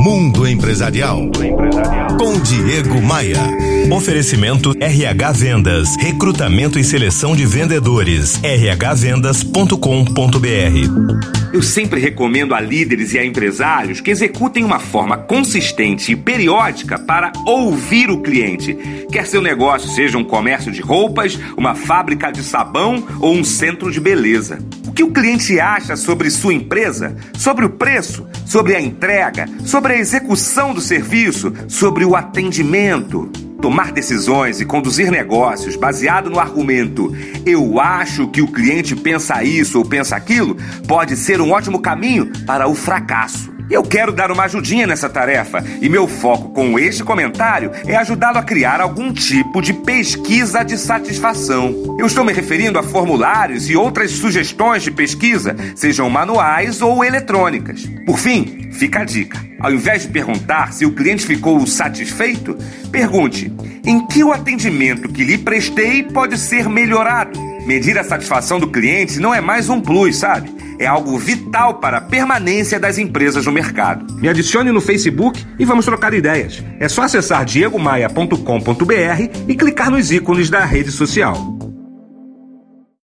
Mundo Empresarial. Com Diego Maia. Oferecimento RH Vendas. Recrutamento e seleção de vendedores. rhvendas.com.br. Eu sempre recomendo a líderes e a empresários que executem uma forma consistente e periódica para ouvir o cliente. Quer seu negócio seja um comércio de roupas, uma fábrica de sabão ou um centro de beleza. Que o cliente acha sobre sua empresa, sobre o preço, sobre a entrega, sobre a execução do serviço, sobre o atendimento? Tomar decisões e conduzir negócios baseado no argumento eu acho que o cliente pensa isso ou pensa aquilo pode ser um ótimo caminho para o fracasso. Eu quero dar uma ajudinha nessa tarefa e meu foco com este comentário é ajudá-lo a criar algum tipo de pesquisa de satisfação. Eu estou me referindo a formulários e outras sugestões de pesquisa, sejam manuais ou eletrônicas. Por fim, fica a dica. Ao invés de perguntar se o cliente ficou satisfeito, pergunte: em que o atendimento que lhe prestei pode ser melhorado? Medir a satisfação do cliente não é mais um plus, sabe? É algo vital para a permanência das empresas no mercado. Me adicione no Facebook e vamos trocar ideias. É só acessar diegomaia.com.br e clicar nos ícones da rede social.